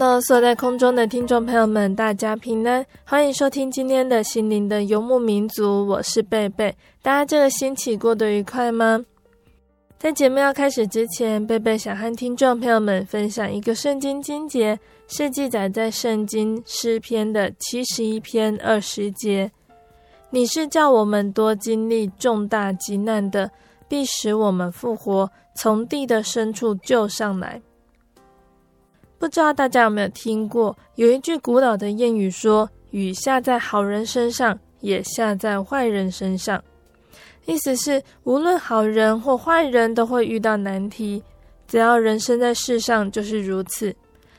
哈喽，所有在空中的听众朋友们，大家平安，欢迎收听今天的心灵的游牧民族，我是贝贝。大家这个星期过得愉快吗？在节目要开始之前，贝贝想和听众朋友们分享一个圣经经节，是记载在圣经诗篇的七十一篇二十节。你是叫我们多经历重大急难的，必使我们复活，从地的深处救上来。不知道大家有没有听过，有一句古老的谚语说：“雨下在好人身上，也下在坏人身上。”意思是，无论好人或坏人都会遇到难题，只要人生在世上就是如此。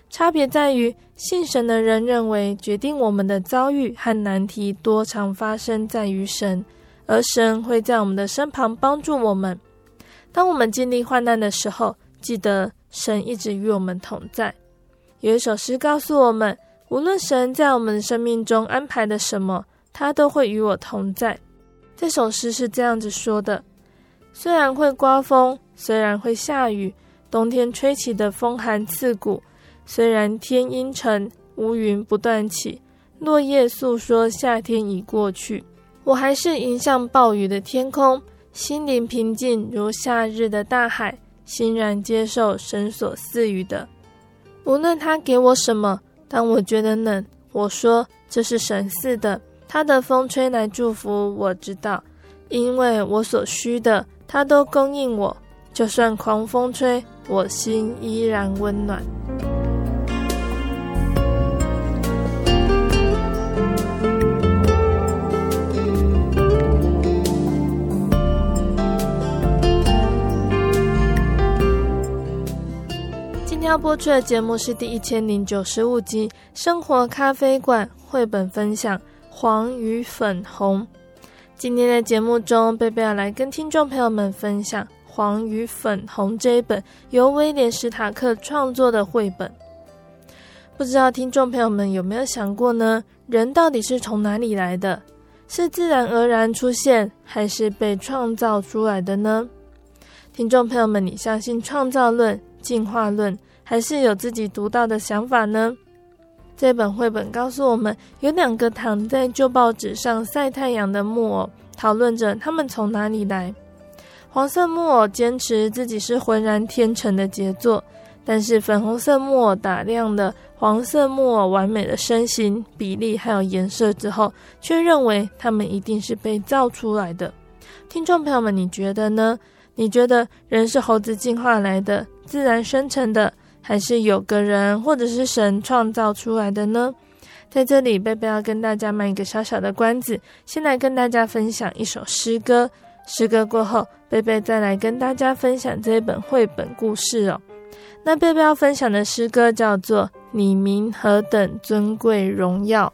差别在于，信神的人认为，决定我们的遭遇和难题多常发生在于神，而神会在我们的身旁帮助我们。当我们经历患难的时候，记得神一直与我们同在。有一首诗告诉我们，无论神在我们生命中安排的什么，他都会与我同在。这首诗是这样子说的：虽然会刮风，虽然会下雨，冬天吹起的风寒刺骨；虽然天阴沉，乌云不断起，落叶诉说夏天已过去，我还是迎向暴雨的天空，心灵平静如夏日的大海，欣然接受神所赐予的。无论他给我什么，当我觉得冷，我说这是神似的。他的风吹来祝福，我知道，因为我所需的，他都供应我。就算狂风吹，我心依然温暖。今天要播出的节目是第一千零九十五集《生活咖啡馆》绘本分享《黄与粉红》。今天的节目中，贝贝要来跟听众朋友们分享《黄与粉红》这一本由威廉·史塔克创作的绘本。不知道听众朋友们有没有想过呢？人到底是从哪里来的？是自然而然出现，还是被创造出来的呢？听众朋友们，你相信创造论、进化论？还是有自己独到的想法呢？这本绘本告诉我们，有两个躺在旧报纸上晒太阳的木偶，讨论着他们从哪里来。黄色木偶坚持自己是浑然天成的杰作，但是粉红色木偶打量了黄色木偶完美的身形、比例还有颜色之后，却认为他们一定是被造出来的。听众朋友们，你觉得呢？你觉得人是猴子进化来的，自然生成的？还是有个人或者是神创造出来的呢？在这里，贝贝要跟大家卖一个小小的关子，先来跟大家分享一首诗歌。诗歌过后，贝贝再来跟大家分享这一本绘本故事哦。那贝贝要分享的诗歌叫做《你名何等尊贵荣耀》。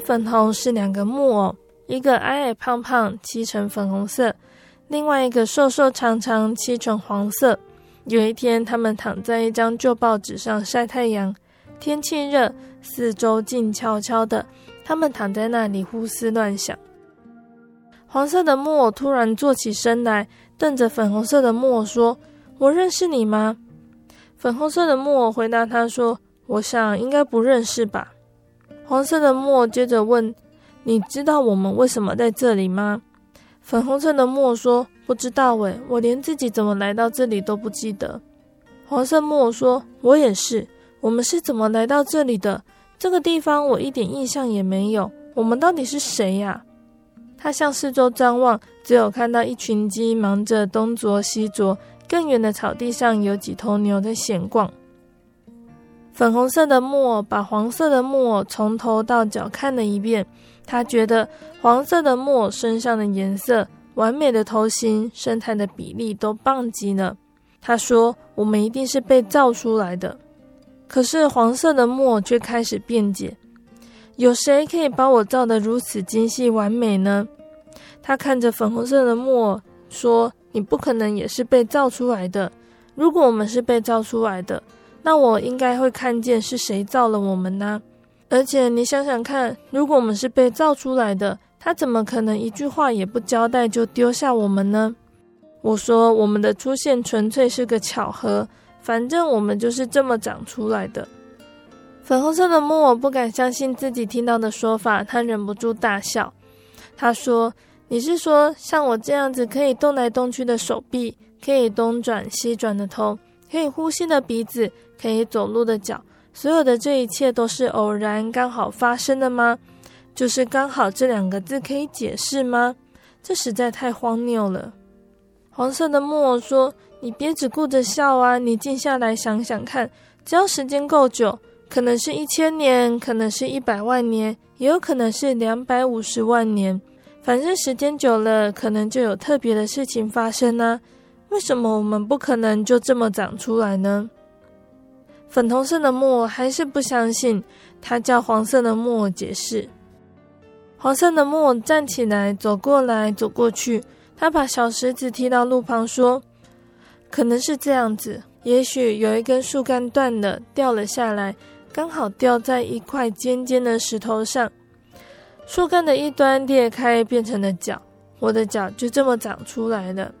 粉红是两个木偶，一个矮矮胖胖，漆成粉红色；另外一个瘦瘦长长，漆成黄色。有一天，他们躺在一张旧报纸上晒太阳，天气热，四周静悄悄的。他们躺在那里胡思乱想。黄色的木偶突然坐起身来，瞪着粉红色的木偶说：“我认识你吗？”粉红色的木偶回答他说：“我想应该不认识吧。”黄色的墨接着问：“你知道我们为什么在这里吗？”粉红色的墨说：“不知道诶，我连自己怎么来到这里都不记得。”黄色墨说：“我也是，我们是怎么来到这里的？这个地方我一点印象也没有。我们到底是谁呀？”他向四周张望，只有看到一群鸡忙着东啄西啄，更远的草地上有几头牛在闲逛。粉红色的木偶把黄色的木偶从头到脚看了一遍，他觉得黄色的木偶身上的颜色、完美的头型、身材的比例都棒极了。他说：“我们一定是被造出来的。”可是黄色的木偶却开始辩解：“有谁可以把我造得如此精细完美呢？”他看着粉红色的木偶说：“你不可能也是被造出来的。如果我们是被造出来的。”那我应该会看见是谁造了我们呢？而且你想想看，如果我们是被造出来的，他怎么可能一句话也不交代就丢下我们呢？我说，我们的出现纯粹是个巧合，反正我们就是这么长出来的。粉红色的木偶不敢相信自己听到的说法，他忍不住大笑。他说：“你是说像我这样子可以动来动去的手臂，可以东转西转的头，可以呼吸的鼻子？”可以走路的脚，所有的这一切都是偶然刚好发生的吗？就是刚好这两个字可以解释吗？这实在太荒谬了。黄色的木偶说：“你别只顾着笑啊，你静下来想想看，只要时间够久，可能是一千年，可能是一百万年，也有可能是两百五十万年。反正时间久了，可能就有特别的事情发生呢。为什么我们不可能就这么长出来呢？”粉红色的木偶还是不相信，他叫黄色的木偶解释。黄色的木偶站起来，走过来，走过去，他把小石子踢到路旁，说：“可能是这样子，也许有一根树干断了，掉了下来，刚好掉在一块尖尖的石头上。树干的一端裂开，变成了脚，我的脚就这么长出来了。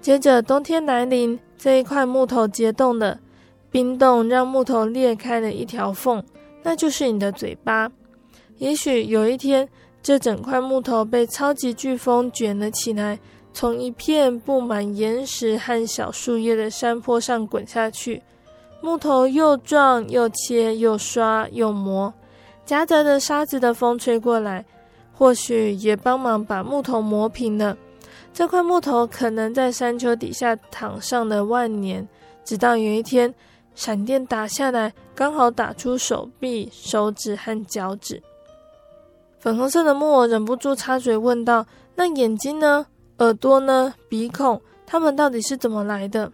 接着冬天来临，这一块木头结冻了。”冰冻让木头裂开了一条缝，那就是你的嘴巴。也许有一天，这整块木头被超级飓风卷了起来，从一片布满岩石和小树叶的山坡上滚下去。木头又撞又切又刷又磨，夹杂着沙子的风吹过来，或许也帮忙把木头磨平了。这块木头可能在山丘底下躺上了万年，直到有一天。闪电打下来，刚好打出手臂、手指和脚趾。粉红色的木偶忍不住插嘴问道：“那眼睛呢？耳朵呢？鼻孔？它们到底是怎么来的？”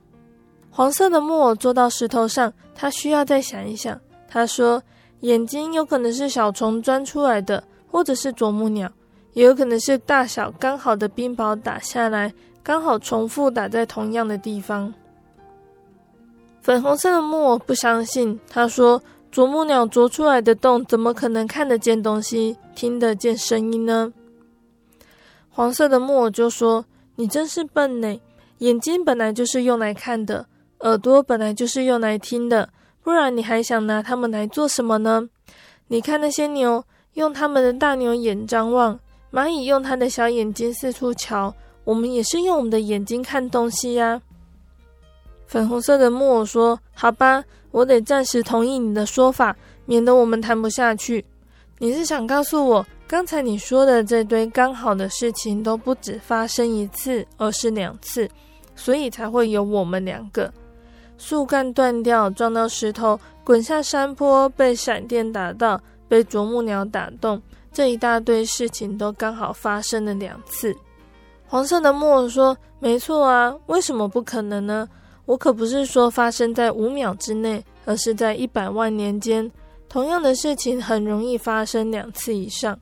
黄色的木偶坐到石头上，他需要再想一想。他说：“眼睛有可能是小虫钻出来的，或者是啄木鸟，也有可能是大小刚好的冰雹打下来，刚好重复打在同样的地方。”粉红色的木偶不相信，他说：“啄木鸟啄出来的洞，怎么可能看得见东西、听得见声音呢？”黄色的木偶就说：“你真是笨呢！眼睛本来就是用来看的，耳朵本来就是用来听的，不然你还想拿它们来做什么呢？你看那些牛，用它们的大牛眼张望；蚂蚁用它的小眼睛四处瞧。我们也是用我们的眼睛看东西呀。”粉红色的木偶说：“好吧，我得暂时同意你的说法，免得我们谈不下去。你是想告诉我，刚才你说的这堆刚好的事情都不止发生一次，而是两次，所以才会有我们两个：树干断掉，撞到石头，滚下山坡，被闪电打到，被啄木鸟打动，这一大堆事情都刚好发生了两次。”黄色的木偶说：“没错啊，为什么不可能呢？”我可不是说发生在五秒之内，而是在一百万年间，同样的事情很容易发生两次以上。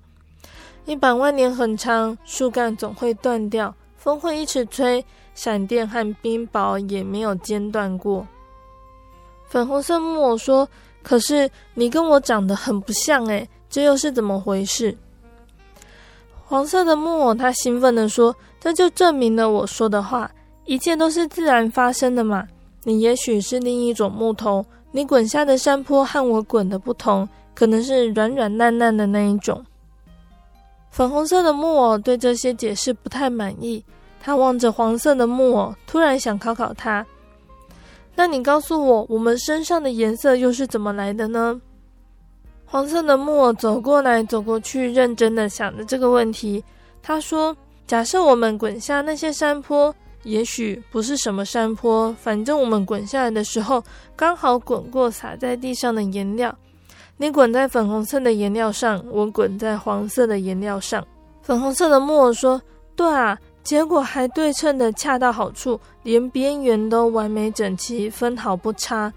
一百万年很长，树干总会断掉，风会一直吹，闪电和冰雹也没有间断过。粉红色木偶说：“可是你跟我长得很不像诶，这又是怎么回事？”黄色的木偶他兴奋地说：“这就证明了我说的话，一切都是自然发生的嘛。你也许是另一种木头，你滚下的山坡和我滚的不同，可能是软软烂烂的那一种。”粉红色的木偶对这些解释不太满意，他望着黄色的木偶，突然想考考他。那你告诉我，我们身上的颜色又是怎么来的呢？黄色的木偶走过来走过去，认真的想着这个问题。他说：“假设我们滚下那些山坡，也许不是什么山坡，反正我们滚下来的时候，刚好滚过洒在地上的颜料。你滚在粉红色的颜料上，我滚在黄色的颜料上。”粉红色的木偶说：“对啊。”结果还对称的恰到好处，连边缘都完美整齐，分毫不差。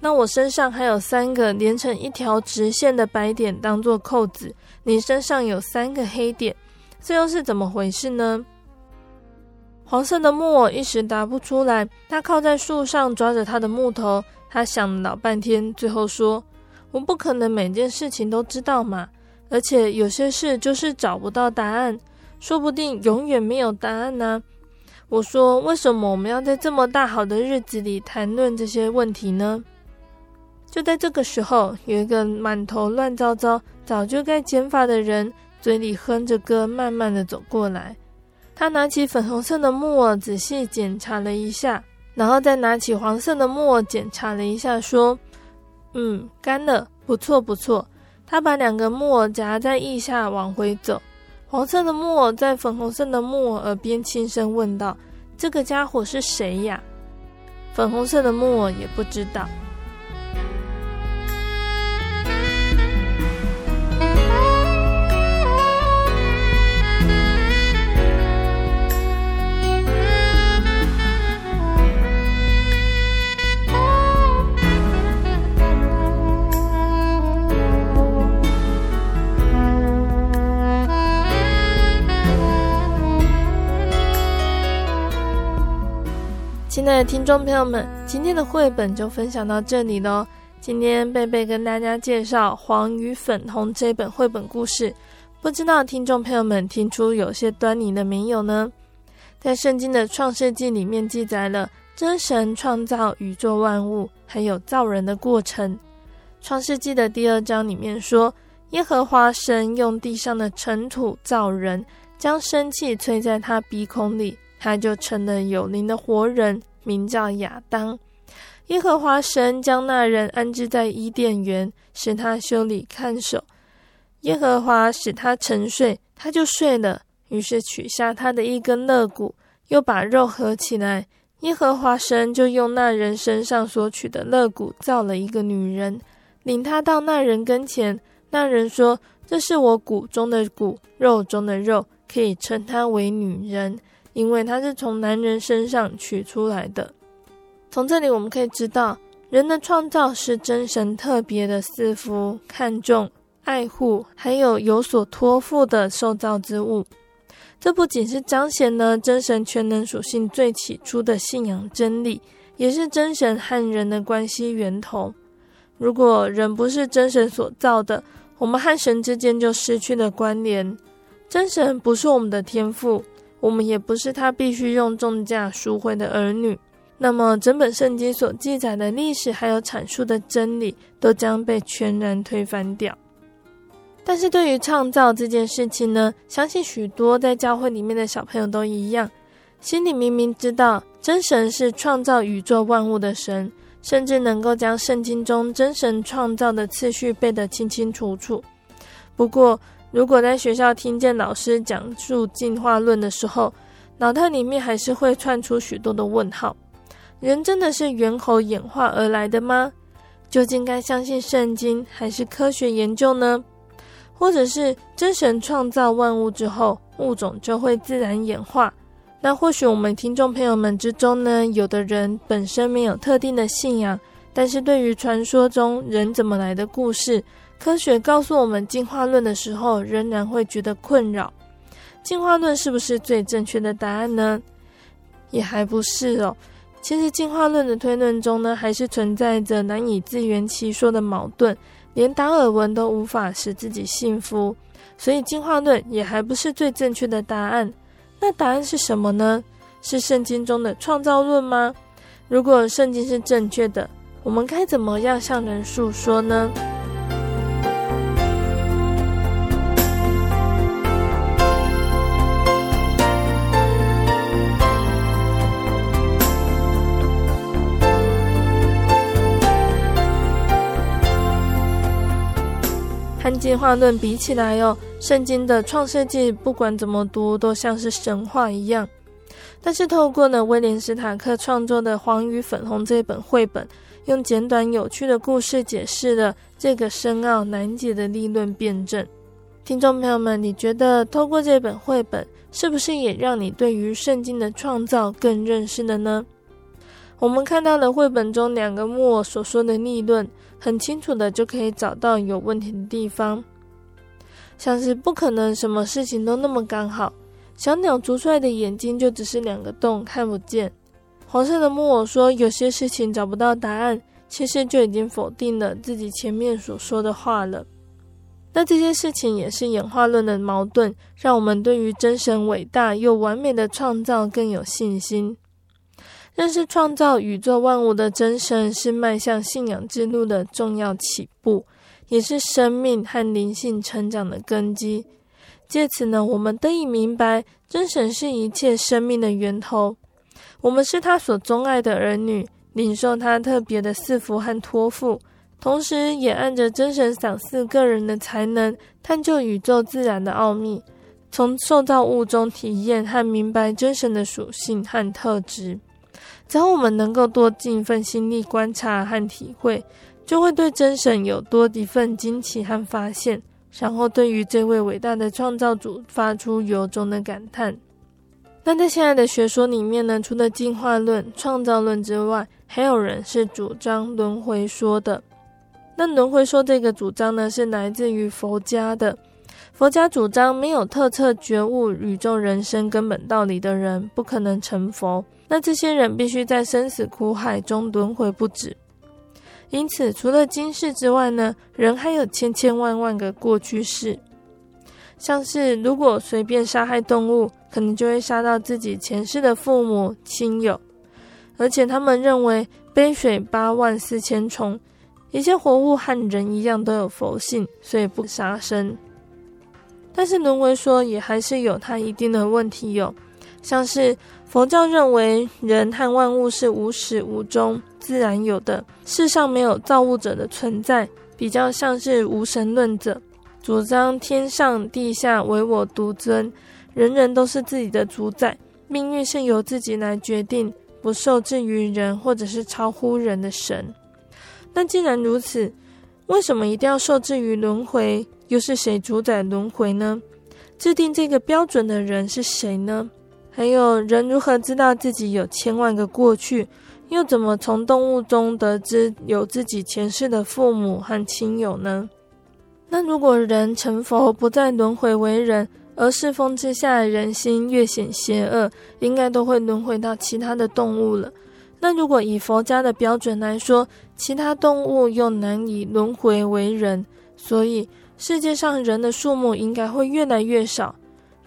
那我身上还有三个连成一条直线的白点当做扣子，你身上有三个黑点，这又是怎么回事呢？黄色的木偶一时答不出来，他靠在树上抓着他的木头，他想了老半天，最后说：“我不可能每件事情都知道嘛，而且有些事就是找不到答案。”说不定永远没有答案呢。我说，为什么我们要在这么大好的日子里谈论这些问题呢？就在这个时候，有一个满头乱糟糟、早就该剪发的人，嘴里哼着歌，慢慢的走过来。他拿起粉红色的木偶，仔细检查了一下，然后再拿起黄色的木偶检查了一下，说：“嗯，干了，不错不错。”他把两个木偶夹在腋下，往回走。黄色的木偶在粉红色的木偶耳边轻声问道：“这个家伙是谁呀？”粉红色的木偶也不知道。听众朋友们，今天的绘本就分享到这里喽。今天贝贝跟大家介绍《黄与粉红》这本绘本故事，不知道听众朋友们听出有些端倪了没有呢？在圣经的创世纪里面记载了真神创造宇宙万物，还有造人的过程。创世纪的第二章里面说，耶和华神用地上的尘土造人，将生气吹在他鼻孔里，他就成了有灵的活人。名叫亚当，耶和华神将那人安置在伊甸园，使他修理看守。耶和华使他沉睡，他就睡了。于是取下他的一根肋骨，又把肉合起来。耶和华神就用那人身上所取的肋骨造了一个女人，领他到那人跟前。那人说：“这是我骨中的骨，肉中的肉，可以称她为女人。”因为它是从男人身上取出来的。从这里我们可以知道，人的创造是真神特别的赐福、看重、爱护，还有有所托付的受造之物。这不仅是彰显了真神全能属性最起初的信仰真理，也是真神和人的关系源头。如果人不是真神所造的，我们和神之间就失去了关联。真神不是我们的天赋。我们也不是他必须用重价赎回的儿女，那么整本圣经所记载的历史还有阐述的真理，都将被全然推翻掉。但是对于创造这件事情呢，相信许多在教会里面的小朋友都一样，心里明明知道真神是创造宇宙万物的神，甚至能够将圣经中真神创造的次序背得清清楚楚。不过，如果在学校听见老师讲述进化论的时候，脑袋里面还是会窜出许多的问号：人真的是猿猴演化而来的吗？究竟该相信圣经还是科学研究呢？或者是真神创造万物之后，物种就会自然演化？那或许我们听众朋友们之中呢，有的人本身没有特定的信仰，但是对于传说中人怎么来的故事，科学告诉我们进化论的时候，仍然会觉得困扰。进化论是不是最正确的答案呢？也还不是哦。其实进化论的推论中呢，还是存在着难以自圆其说的矛盾，连达尔文都无法使自己信服，所以进化论也还不是最正确的答案。那答案是什么呢？是圣经中的创造论吗？如果圣经是正确的，我们该怎么样向人诉说呢？进化论比起来哦，圣经的创世纪不管怎么读都像是神话一样。但是透过呢威廉史塔克创作的《黄与粉红》这本绘本，用简短有趣的故事解释了这个深奥难解的立论辩证。听众朋友们，你觉得透过这本绘本，是不是也让你对于圣经的创造更认识了呢？我们看到了绘本中两个木偶所说的立论。很清楚的就可以找到有问题的地方，像是不可能什么事情都那么刚好，小鸟啄出来的眼睛就只是两个洞，看不见。黄色的木偶说有些事情找不到答案，其实就已经否定了自己前面所说的话了。那这些事情也是演化论的矛盾，让我们对于真神伟大又完美的创造更有信心。认识创造宇宙万物的真神，是迈向信仰之路的重要起步，也是生命和灵性成长的根基。借此呢，我们得以明白，真神是一切生命的源头。我们是他所钟爱的儿女，领受他特别的赐福和托付，同时也按着真神赏赐个人的才能，探究宇宙自然的奥秘，从受造物中体验和明白真神的属性和特质。只要我们能够多尽一份心力观察和体会，就会对真神有多一份惊奇和发现，然后对于这位伟大的创造主发出由衷的感叹。那在现在的学说里面呢，除了进化论、创造论之外，还有人是主张轮回说的。那轮回说这个主张呢，是来自于佛家的。佛家主张，没有特彻觉悟宇宙人生根本道理的人，不可能成佛。那这些人必须在生死苦海中轮回不止。因此，除了今世之外呢，人还有千千万万个过去世。像是如果随便杀害动物，可能就会杀到自己前世的父母亲友。而且他们认为，杯水八万四千重，一切活物和人一样都有佛性，所以不杀生。但是轮回说也还是有它一定的问题哟，像是佛教认为人和万物是无始无终、自然有的，世上没有造物者的存在，比较像是无神论者，主张天上地下唯我独尊，人人都是自己的主宰，命运是由自己来决定，不受制于人或者是超乎人的神。那既然如此，为什么一定要受制于轮回？又是谁主宰轮回呢？制定这个标准的人是谁呢？还有人如何知道自己有千万个过去？又怎么从动物中得知有自己前世的父母和亲友呢？那如果人成佛不再轮回为人，而世风之下人心越显邪恶，应该都会轮回到其他的动物了。那如果以佛家的标准来说，其他动物又难以轮回为人，所以。世界上人的数目应该会越来越少，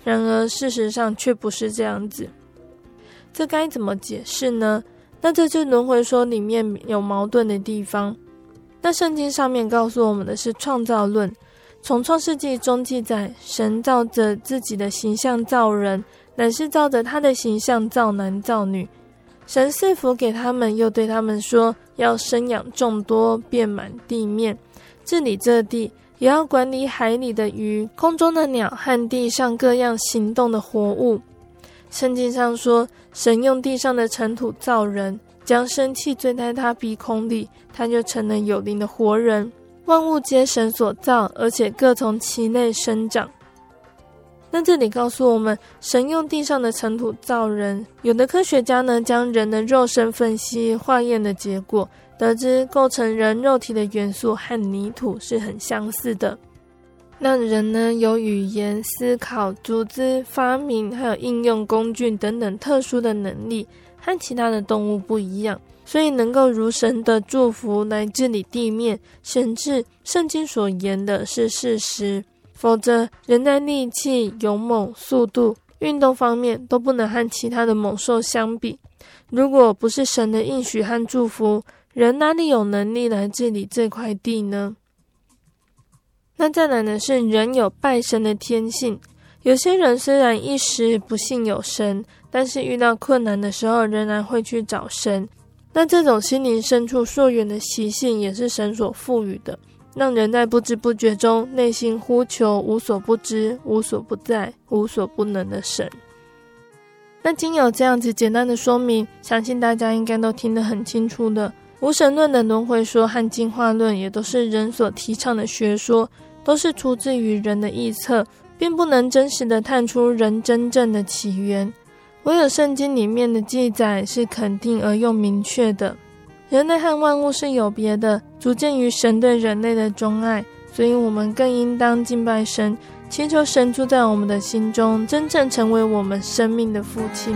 然而事实上却不是这样子。这该怎么解释呢？那这就轮回说里面有矛盾的地方。那圣经上面告诉我们的是创造论，从创世纪中记载，神照着自己的形象造人，乃是照着他的形象造男造女。神赐福给他们，又对他们说，要生养众多，遍满地面，治理这地。也要管理海里的鱼、空中的鸟和地上各样行动的活物。圣经上说，神用地上的尘土造人，将生气醉在他鼻孔里，他就成了有灵的活人。万物皆神所造，而且各从其类生长。那这里告诉我们，神用地上的尘土造人。有的科学家呢，将人的肉身分析化验的结果。得知构成人肉体的元素和泥土是很相似的。那人呢，有语言、思考、组织、发明，还有应用工具等等特殊的能力，和其他的动物不一样，所以能够如神的祝福来治理地面，甚至圣经所言的是事实。否则，人在力气、勇猛、速度、运动方面都不能和其他的猛兽相比。如果不是神的应许和祝福，人哪里有能力来治理这块地呢？那再来呢，是人有拜神的天性。有些人虽然一时不信有神，但是遇到困难的时候，仍然会去找神。那这种心灵深处溯源的习性，也是神所赋予的。让人在不知不觉中内心呼求无所不知、无所不在、无所不能的神。那经有这样子简单的说明，相信大家应该都听得很清楚的。无神论的轮回说和进化论也都是人所提倡的学说，都是出自于人的臆测，并不能真实的探出人真正的起源。唯有圣经里面的记载是肯定而又明确的。人类和万物是有别的，足见于神对人类的钟爱，所以我们更应当敬拜神，祈求神住在我们的心中，真正成为我们生命的父亲。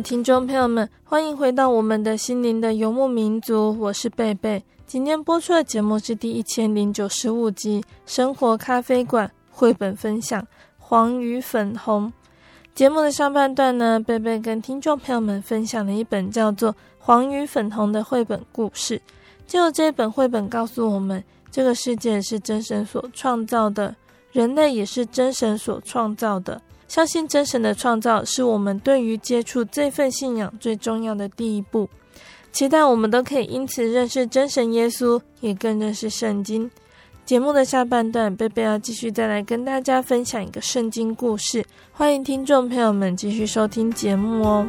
听众朋友们，欢迎回到我们的心灵的游牧民族，我是贝贝。今天播出的节目是第一千零九十五集《生活咖啡馆》绘本分享《黄与粉红》。节目的上半段呢，贝贝跟听众朋友们分享了一本叫做《黄与粉红》的绘本故事。就这本绘本告诉我们，这个世界是真神所创造的，人类也是真神所创造的。相信真神的创造是我们对于接触这份信仰最重要的第一步。期待我们都可以因此认识真神耶稣，也更认识圣经。节目的下半段，贝贝要继续再来跟大家分享一个圣经故事。欢迎听众朋友们继续收听节目哦。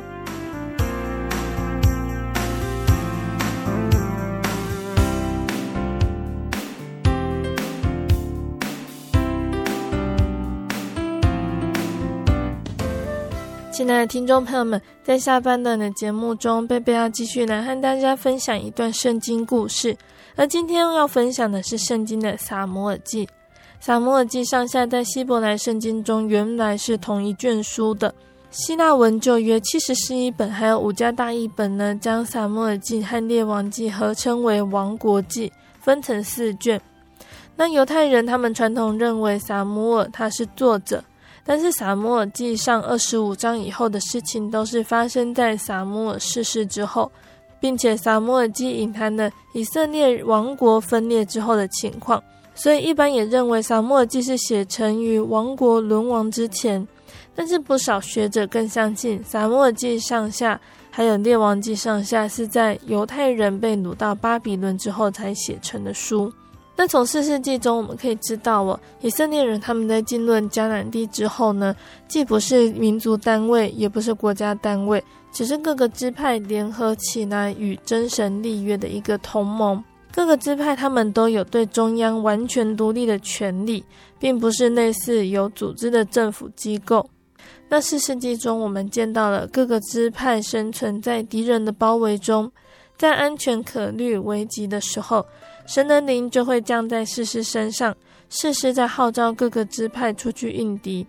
亲爱的听众朋友们，在下半段的节目中，贝贝要继续来和大家分享一段圣经故事。而今天要分享的是圣经的撒母耳记。撒母耳记上下在希伯来圣经中原来是同一卷书的。希腊文旧约七十士译本还有五家大译本呢，将撒母耳记和列王记合称为王国记，分成四卷。那犹太人他们传统认为撒母耳他是作者。但是撒母耳记上二十五章以后的事情都是发生在撒母耳逝世之后，并且撒母耳记隐含了以色列王国分裂之后的情况，所以一般也认为撒母耳记是写成于王国沦亡之前。但是不少学者更相信撒母耳记上下还有列王记上下是在犹太人被掳到巴比伦之后才写成的书。那从四世纪中我们可以知道哦，以色列人他们在进入迦南地之后呢，既不是民族单位，也不是国家单位，只是各个支派联合起来与真神立约的一个同盟。各个支派他们都有对中央完全独立的权利，并不是类似有组织的政府机构。那四世纪中，我们见到了各个支派生存在敌人的包围中，在安全可虑危急的时候，神的灵就会降在士师身上，士师在号召各个支派出去应敌。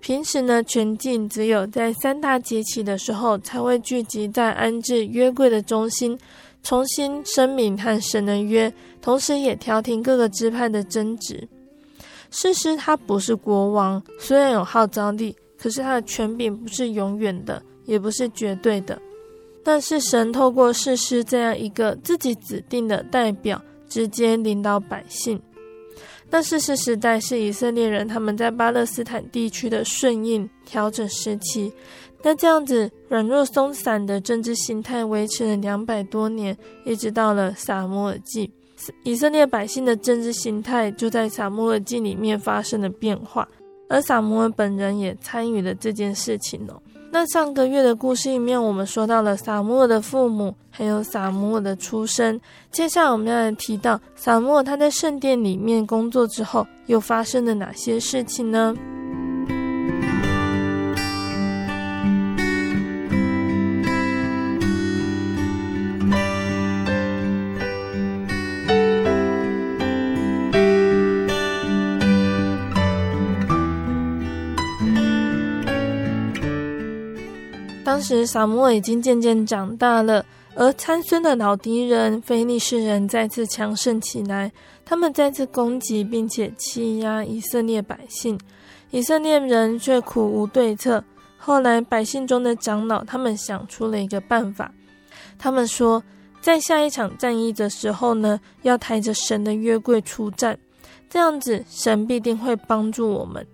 平时呢，全境只有在三大节期的时候，才会聚集在安置约柜的中心。重新声明和神的约，同时也调停各个支派的争执。士师他不是国王，虽然有号召力，可是他的权柄不是永远的，也不是绝对的。但是神透过士师这样一个自己指定的代表，直接领导百姓。那士师时代是以色列人他们在巴勒斯坦地区的顺应调整时期。那这样子软弱松散的政治形态维持了两百多年，一直到了撒摩尔记，以色列百姓的政治形态就在撒摩尔记里面发生了变化，而撒摩尔本人也参与了这件事情哦。那上个月的故事里面，我们说到了撒母耳的父母，还有撒母耳的出生。接下来我们要来提到撒母耳他在圣殿里面工作之后，又发生了哪些事情呢？当时撒母耳已经渐渐长大了，而参孙的老敌人菲利士人再次强盛起来，他们再次攻击并且欺压以色列百姓，以色列人却苦无对策。后来百姓中的长老他们想出了一个办法，他们说，在下一场战役的时候呢，要抬着神的约柜出战，这样子神必定会帮助我们。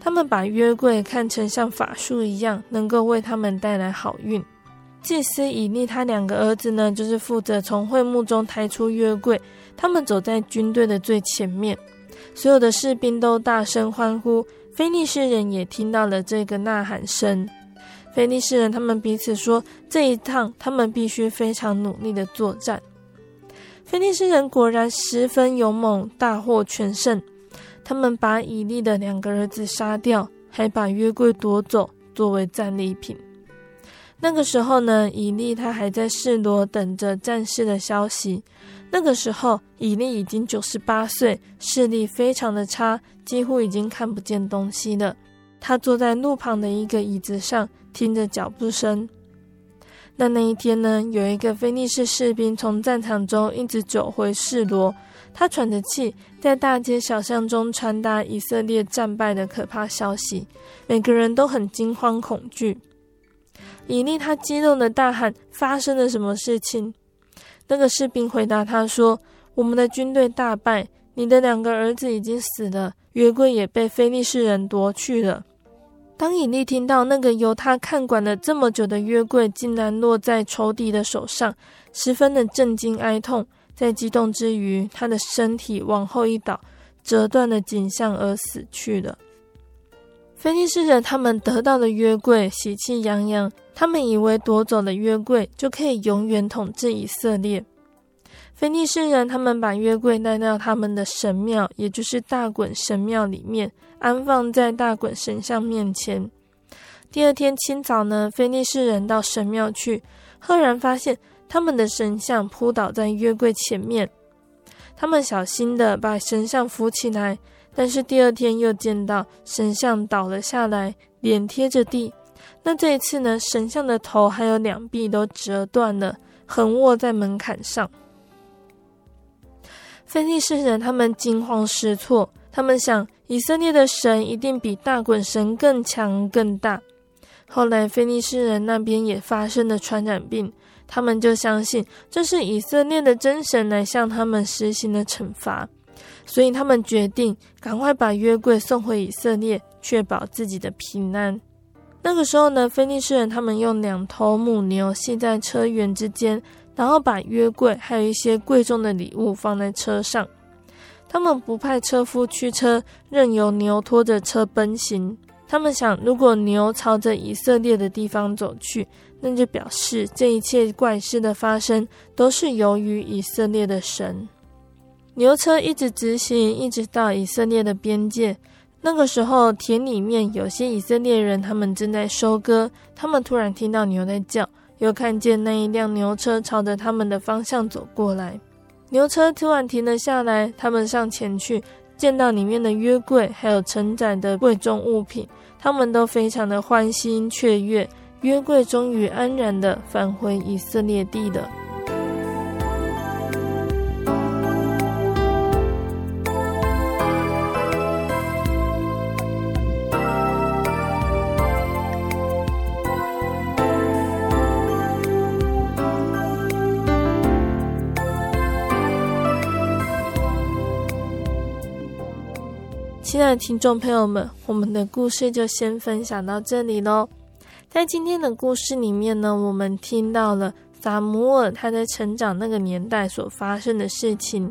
他们把约柜看成像法术一样，能够为他们带来好运。祭司以利他两个儿子呢，就是负责从会幕中抬出约柜。他们走在军队的最前面，所有的士兵都大声欢呼。菲利士人也听到了这个呐喊声。菲利士人他们彼此说：“这一趟他们必须非常努力的作战。”菲利士人果然十分勇猛，大获全胜。他们把以利的两个儿子杀掉，还把约柜夺走作为战利品。那个时候呢，以利他还在示罗等着战事的消息。那个时候，以利已经九十八岁，视力非常的差，几乎已经看不见东西了。他坐在路旁的一个椅子上，听着脚步声。那那一天呢，有一个非利士士兵从战场中一直走回示罗。他喘着气，在大街小巷中传达以色列战败的可怕消息，每个人都很惊慌恐惧。以利他激动的大喊：“发生了什么事情？”那个士兵回答他说：“我们的军队大败，你的两个儿子已经死了，约柜也被非利士人夺去了。”当以利听到那个由他看管了这么久的约柜竟然落在仇敌的手上，十分的震惊哀痛。在激动之余，他的身体往后一倒，折断了颈项而死去了。非利士人他们得到了约柜，喜气洋洋，他们以为夺走了约柜就可以永远统治以色列。菲利士人他们把约柜带到他们的神庙，也就是大衮神庙里面，安放在大衮神像面前。第二天清早呢，菲利士人到神庙去，赫然发现。他们的神像扑倒在约柜前面，他们小心地把神像扶起来，但是第二天又见到神像倒了下来，脸贴着地。那这一次呢，神像的头还有两臂都折断了，横卧在门槛上。菲利士人他们惊慌失措，他们想以色列的神一定比大衮神更强更大。后来菲利士人那边也发生了传染病。他们就相信这是以色列的真神来向他们实行的惩罚，所以他们决定赶快把约柜送回以色列，确保自己的平安。那个时候呢，菲利士人他们用两头母牛系在车辕之间，然后把约柜还有一些贵重的礼物放在车上。他们不派车夫驱车，任由牛拖着车奔行。他们想，如果牛朝着以色列的地方走去，那就表示这一切怪事的发生都是由于以色列的神。牛车一直直行，一直到以色列的边界。那个时候，田里面有些以色列人，他们正在收割。他们突然听到牛在叫，又看见那一辆牛车朝着他们的方向走过来。牛车突然停了下来，他们上前去，见到里面的约柜，还有承载的贵重物品，他们都非常的欢欣雀跃。约柜终于安然地返回以色列地了。亲爱的听众朋友们，我们的故事就先分享到这里喽。在今天的故事里面呢，我们听到了撒母耳他在成长那个年代所发生的事情。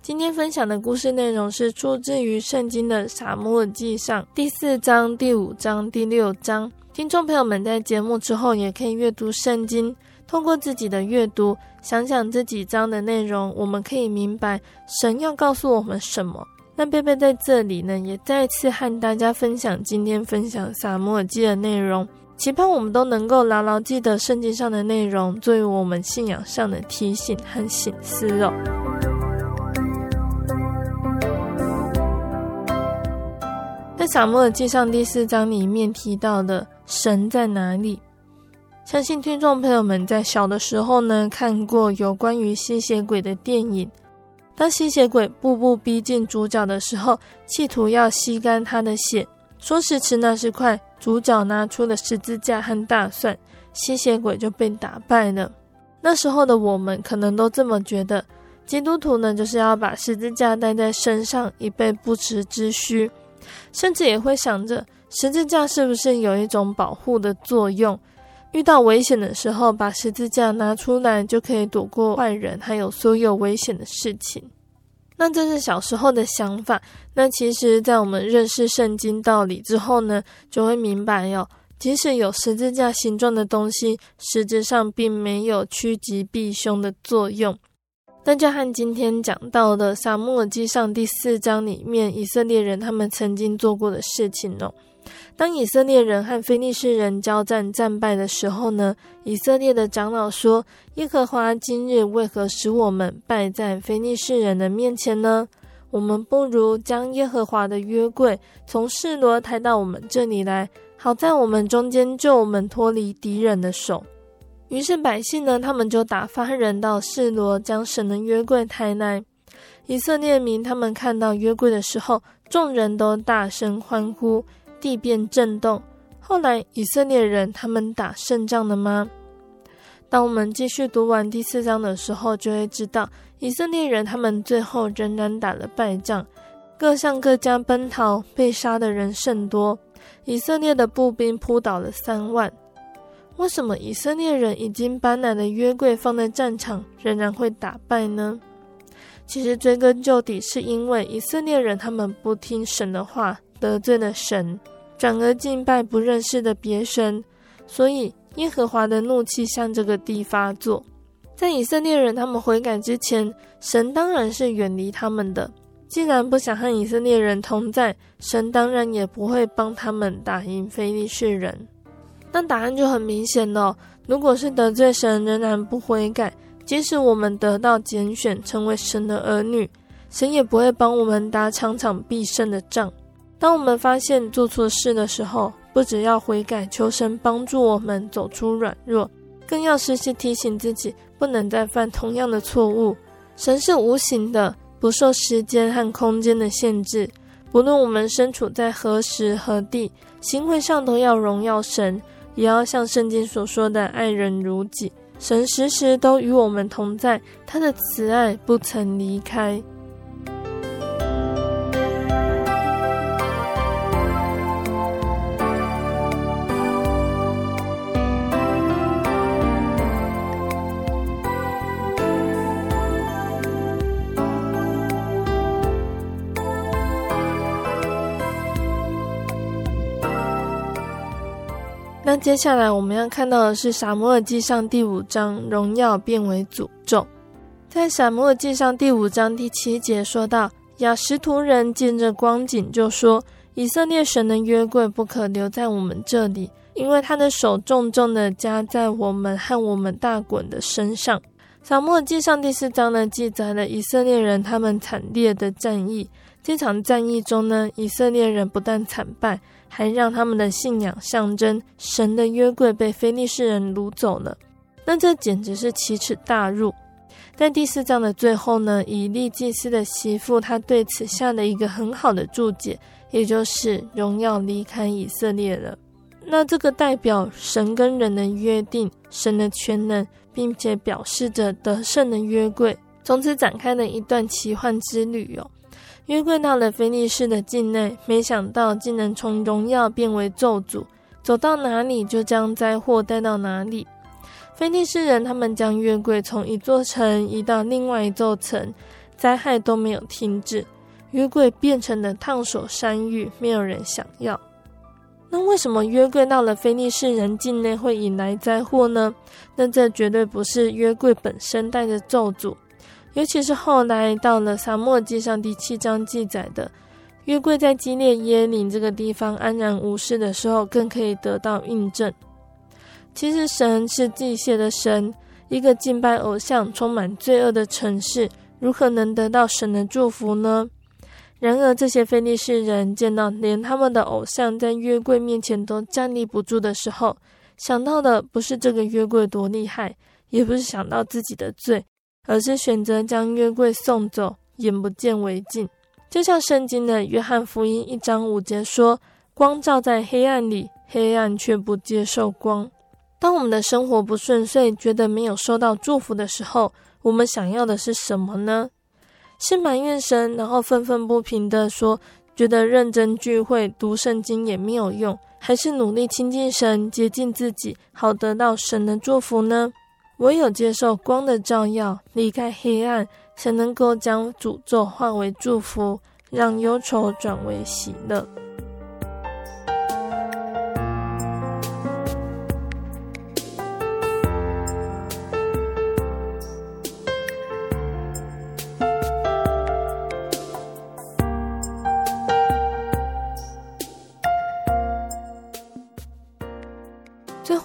今天分享的故事内容是出自于圣经的撒母耳记上第四章、第五章、第六章。听众朋友们在节目之后也可以阅读圣经，通过自己的阅读，想想这几章的内容，我们可以明白神要告诉我们什么。那贝贝在这里呢，也再次和大家分享今天分享撒母耳记的内容，期盼我们都能够牢牢记得圣经上的内容，作为我们信仰上的提醒和醒思哦。在撒母耳记上第四章里面提到的神在哪里？相信听众朋友们在小的时候呢，看过有关于吸血鬼的电影。当吸血鬼步步逼近主角的时候，企图要吸干他的血。说时迟，那时快，主角拿出了十字架和大蒜，吸血鬼就被打败了。那时候的我们可能都这么觉得，基督徒呢，就是要把十字架带在身上，以备不时之需。甚至也会想着，十字架是不是有一种保护的作用？遇到危险的时候，把十字架拿出来，就可以躲过坏人，还有所有危险的事情。那这是小时候的想法。那其实，在我们认识圣经道理之后呢，就会明白哟，即使有十字架形状的东西，实质上并没有趋吉避凶的作用。那就和今天讲到的《撒母耳记上》第四章里面，以色列人他们曾经做过的事情哦。当以色列人和非利士人交战战败的时候呢，以色列的长老说：“耶和华今日为何使我们败在非利士人的面前呢？我们不如将耶和华的约柜从示罗抬到我们这里来，好在我们中间救我们脱离敌人的手。”于是百姓呢，他们就打发人到示罗，将神的约柜抬来。以色列民他们看到约柜的时候，众人都大声欢呼。地便震动。后来以色列人他们打胜仗了吗？当我们继续读完第四章的时候，就会知道以色列人他们最后仍然打了败仗，各向各家奔逃，被杀的人甚多。以色列的步兵扑倒了三万。为什么以色列人已经搬来的约柜放在战场，仍然会打败呢？其实追根究底，是因为以色列人他们不听神的话，得罪了神。转而敬拜不认识的别神，所以耶和华的怒气向这个地发作。在以色列人他们悔改之前，神当然是远离他们的。既然不想和以色列人同在，神当然也不会帮他们打赢非利士人。那答案就很明显了。如果是得罪神，仍然不悔改，即使我们得到拣选，成为神的儿女，神也不会帮我们打场场必胜的仗。当我们发现做错事的时候，不只要悔改，求神帮助我们走出软弱，更要时时提醒自己，不能再犯同样的错误。神是无形的，不受时间和空间的限制。不论我们身处在何时何地，行为上都要荣耀神，也要像圣经所说的爱人如己。神时时都与我们同在，他的慈爱不曾离开。那接下来我们要看到的是《撒母耳记上》第五章，荣耀变为诅咒。在《撒母耳记上》第五章第七节说到，雅实图人见着光景，就说：“以色列神的约柜不可留在我们这里，因为他的手重重的加在我们和我们大衮的身上。”《撒母耳记上》第四章呢，记载了以色列人他们惨烈的战役。这场战役中呢，以色列人不但惨败。还让他们的信仰象征神的约柜被非利士人掳走了，那这简直是奇耻大辱。在第四章的最后呢，以利祭司的媳妇，她对此下了一个很好的注解，也就是荣耀离开以色列了。那这个代表神跟人的约定，神的全能，并且表示着得胜的约柜，从此展开了一段奇幻之旅哦。约柜到了非利士的境内，没想到竟能从荣耀变为咒诅，走到哪里就将灾祸带到哪里。非利士人他们将约柜从一座城移到另外一座城，灾害都没有停止，约柜变成了烫手山芋，没有人想要。那为什么约柜到了非利士人境内会引来灾祸呢？那这绝对不是约柜本身带着咒诅。尤其是后来到了撒母耳记上第七章记载的约柜在基列耶琳这个地方安然无事的时候，更可以得到印证。其实神是忌邪的神，一个敬拜偶像、充满罪恶的城市，如何能得到神的祝福呢？然而这些非利士人见到连他们的偶像在约柜面前都站立不住的时候，想到的不是这个约柜多厉害，也不是想到自己的罪。而是选择将约柜送走，眼不见为净。就像圣经的约翰福音一章五节说：“光照在黑暗里，黑暗却不接受光。”当我们的生活不顺遂，觉得没有受到祝福的时候，我们想要的是什么呢？是埋怨神，然后愤愤不平地说，觉得认真聚会、读圣经也没有用，还是努力亲近神、洁净自己，好得到神的祝福呢？唯有接受光的照耀，离开黑暗，才能够将诅咒化为祝福，让忧愁转为喜乐。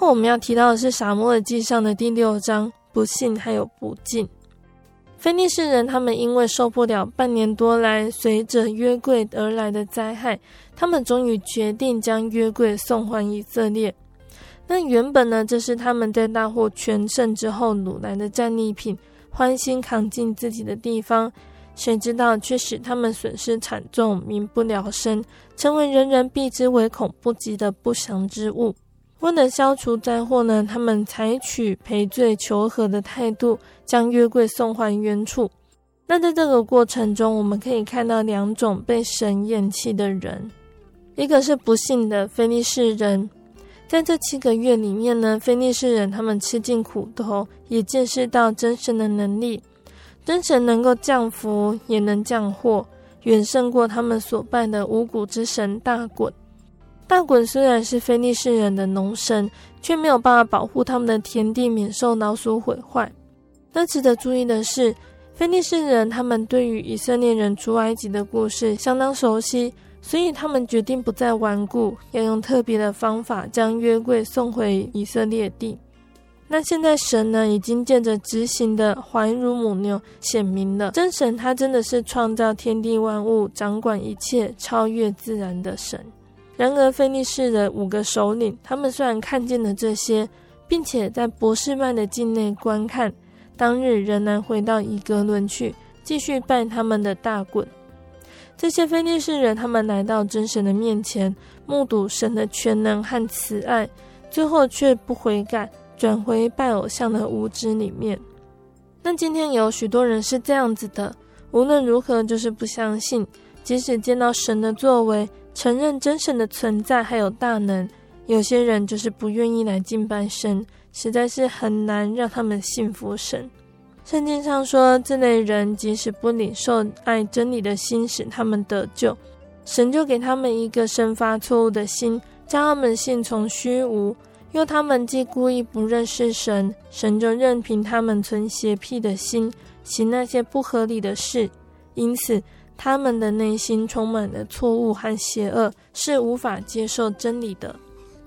我们要提到的是《撒母耳记上》的第六章，不信还有不敬。非利士人他们因为受不了半年多来随着约柜而来的灾害，他们终于决定将约柜送还以色列。那原本呢，这是他们在大获全胜之后掳来的战利品，欢欣扛进自己的地方，谁知道却使他们损失惨重，民不聊生，成为人人避之唯恐不及的不祥之物。为了消除灾祸呢，他们采取赔罪求和的态度，将约柜送还原处。那在这个过程中，我们可以看到两种被神厌弃的人，一个是不幸的非利士人。在这七个月里面呢，非利士人他们吃尽苦头，也见识到真神的能力，真神能够降福，也能降祸，远胜过他们所拜的五谷之神大衮。大衮虽然是非利士人的农神，却没有办法保护他们的田地免受老鼠毁坏。那值得注意的是，非利士人他们对于以色列人出埃及的故事相当熟悉，所以他们决定不再顽固，要用特别的方法将约柜送回以色列地。那现在神呢，已经借着执行的怀乳母牛显明了，真神他真的是创造天地万物、掌管一切、超越自然的神。然而，菲利士的五个首领，他们虽然看见了这些，并且在博士麦的境内观看，当日仍然回到以格伦去，继续拜他们的大衮。这些菲利士人，他们来到真神的面前，目睹神的全能和慈爱，最后却不悔改，转回拜偶像的无知里面。那今天有许多人是这样子的，无论如何就是不相信，即使见到神的作为。承认真神的存在还有大能，有些人就是不愿意来敬拜神，实在是很难让他们信服神。圣经上说，这类人即使不领受爱真理的心，使他们得救，神就给他们一个生发错误的心，将他们信从虚无，又他们既故意不认识神，神就任凭他们存邪僻的心，行那些不合理的事，因此他们的内心充满了错误和邪恶，是无法接受真理的。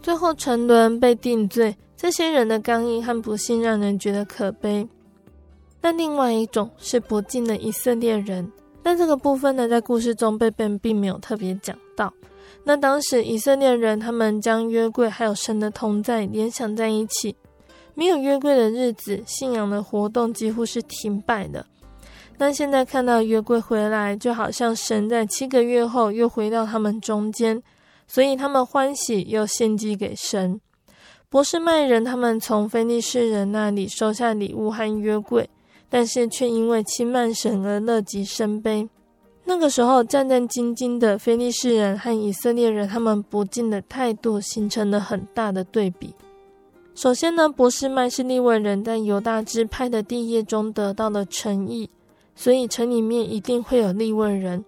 最后沉沦被定罪，这些人的刚硬和不幸让人觉得可悲。那另外一种是不敬的以色列人，但这个部分呢，在故事中贝贝并没有特别讲到。那当时以色列人他们将约柜还有神的同在联想在一起，没有约柜的日子，信仰的活动几乎是停摆的。那现在看到约柜回来，就好像神在七个月后又回到他们中间。所以他们欢喜，又献祭给神。波斯麦人他们从非利士人那里收下礼物和约柜，但是却因为轻慢神而乐极生悲。那个时候战战兢兢的非利士人和以色列人，他们不敬的态度形成了很大的对比。首先呢，波斯麦是利未人在犹大支派的地业中得到了诚意，所以城里面一定会有利未人。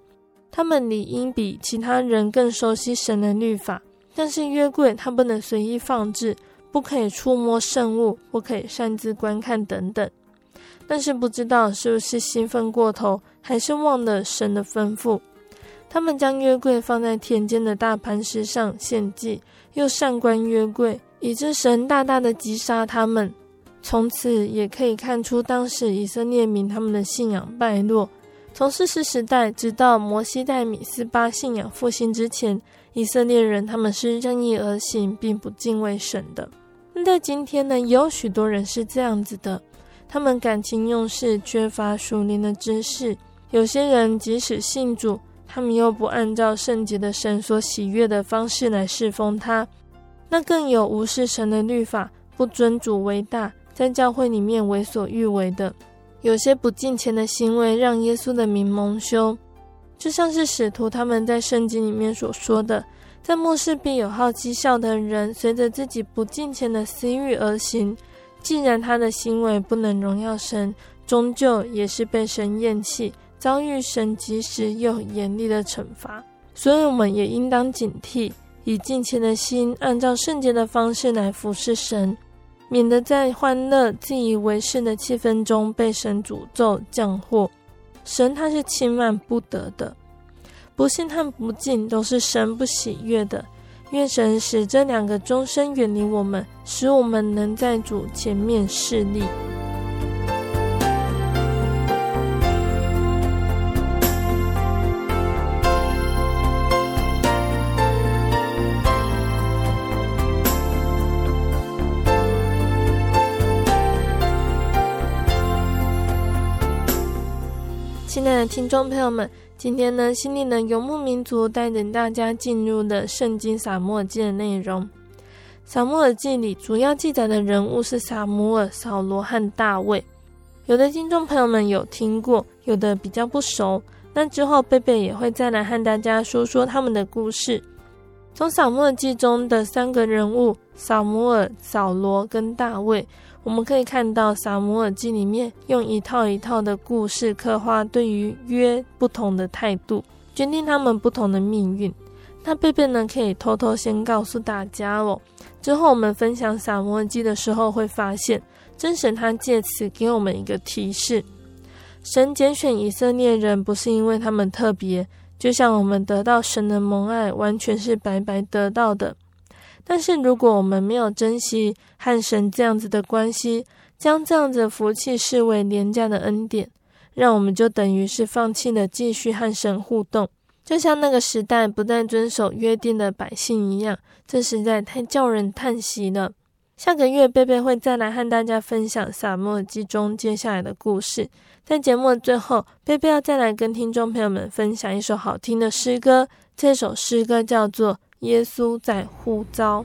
他们理应比其他人更熟悉神的律法，但是约柜他不能随意放置，不可以触摸圣物，不可以擅自观看等等。但是不知道是不是兴奋过头，还是忘了神的吩咐，他们将约柜放在田间的大磐石上献祭，又上观约柜，以致神大大的击杀他们。从此也可以看出，当时以色列民他们的信仰败落。从士师时代直到摩西代米斯巴信仰复兴之前，以色列人他们是任意而行，并不敬畏神的。那在今天呢，也有许多人是这样子的，他们感情用事，缺乏属灵的知识。有些人即使信主，他们又不按照圣洁的神所喜悦的方式来侍奉他。那更有无视神的律法，不尊主为大，在教会里面为所欲为的。有些不敬虔的行为让耶稣的名蒙羞，就像是使徒他们在圣经里面所说的，在末世必有好讥笑的人，随着自己不敬虔的私欲而行。既然他的行为不能荣耀神，终究也是被神厌弃，遭遇神及时又严厉的惩罚。所以我们也应当警惕，以敬虔的心，按照圣洁的方式来服侍神。免得在欢乐、自以为是的气氛中被神诅咒降祸。神他是轻慢不得的，不信和不敬都是神不喜悦的。愿神使这两个终身远离我们，使我们能在主前面侍立。听众朋友们，今天呢，心灵的游牧民族带领大家进入了圣经撒母耳记的内容。撒母耳记里主要记载的人物是撒母耳、扫罗和大卫。有的听众朋友们有听过，有的比较不熟。那之后贝贝也会再来和大家说说他们的故事。从撒母耳记中的三个人物撒母耳、扫罗跟大卫。我们可以看到《撒母耳记》里面用一套一套的故事刻画对于约不同的态度，决定他们不同的命运。那贝贝呢，可以偷偷先告诉大家哦，之后我们分享《撒母耳记》的时候会发现，真神他借此给我们一个提示：神拣选以色列人不是因为他们特别，就像我们得到神的蒙爱，完全是白白得到的。但是，如果我们没有珍惜和神这样子的关系，将这样子的福气视为廉价的恩典，让我们就等于是放弃了继续和神互动，就像那个时代不再遵守约定的百姓一样，这实在太叫人叹息了。下个月贝贝会再来和大家分享撒母耳记中接下来的故事。在节目的最后，贝贝要再来跟听众朋友们分享一首好听的诗歌，这首诗歌叫做。耶稣在呼召。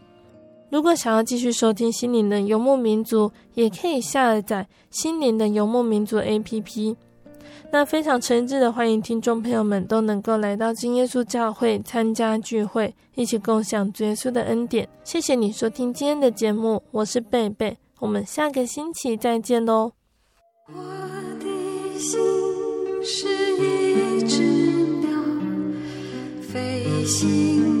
如果想要继续收听心灵的游牧民族，也可以下载心灵的游牧民族 APP。那非常诚挚的欢迎听众朋友们都能够来到金耶稣教会参加聚会，一起共享主耶稣的恩典。谢谢你收听今天的节目，我是贝贝，我们下个星期再见喽。我的心是一只鸟，飞行